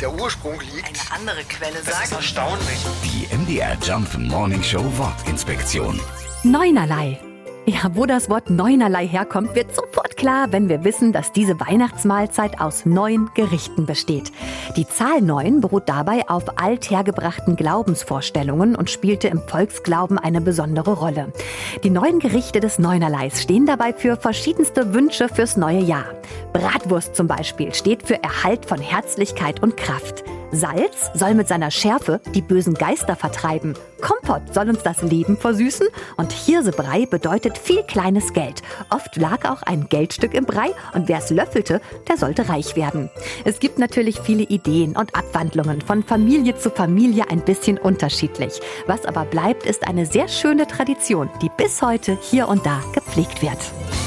der Ursprung liegt. Eine andere Quelle Das ist sagt. erstaunlich. Die MDR Jump Morning Show Wortinspektion. Neunerlei. Ja, wo das Wort Neunerlei herkommt, wird sofort klar, wenn wir wissen, dass diese Weihnachtsmahlzeit aus neun Gerichten besteht. Die Zahl neun beruht dabei auf althergebrachten Glaubensvorstellungen und spielte im Volksglauben eine besondere Rolle. Die neun Gerichte des Neunerleis stehen dabei für verschiedenste Wünsche fürs neue Jahr. Bratwurst zum Beispiel steht für Erhalt von Herzlichkeit und Kraft. Salz soll mit seiner Schärfe die bösen Geister vertreiben. Kompott soll uns das Leben versüßen und Hirsebrei bedeutet viel kleines Geld. Oft lag auch ein Geldstück im Brei und wer es löffelte, der sollte reich werden. Es gibt natürlich viele Ideen und Abwandlungen von Familie zu Familie ein bisschen unterschiedlich. Was aber bleibt, ist eine sehr schöne Tradition, die bis heute hier und da gepflegt wird.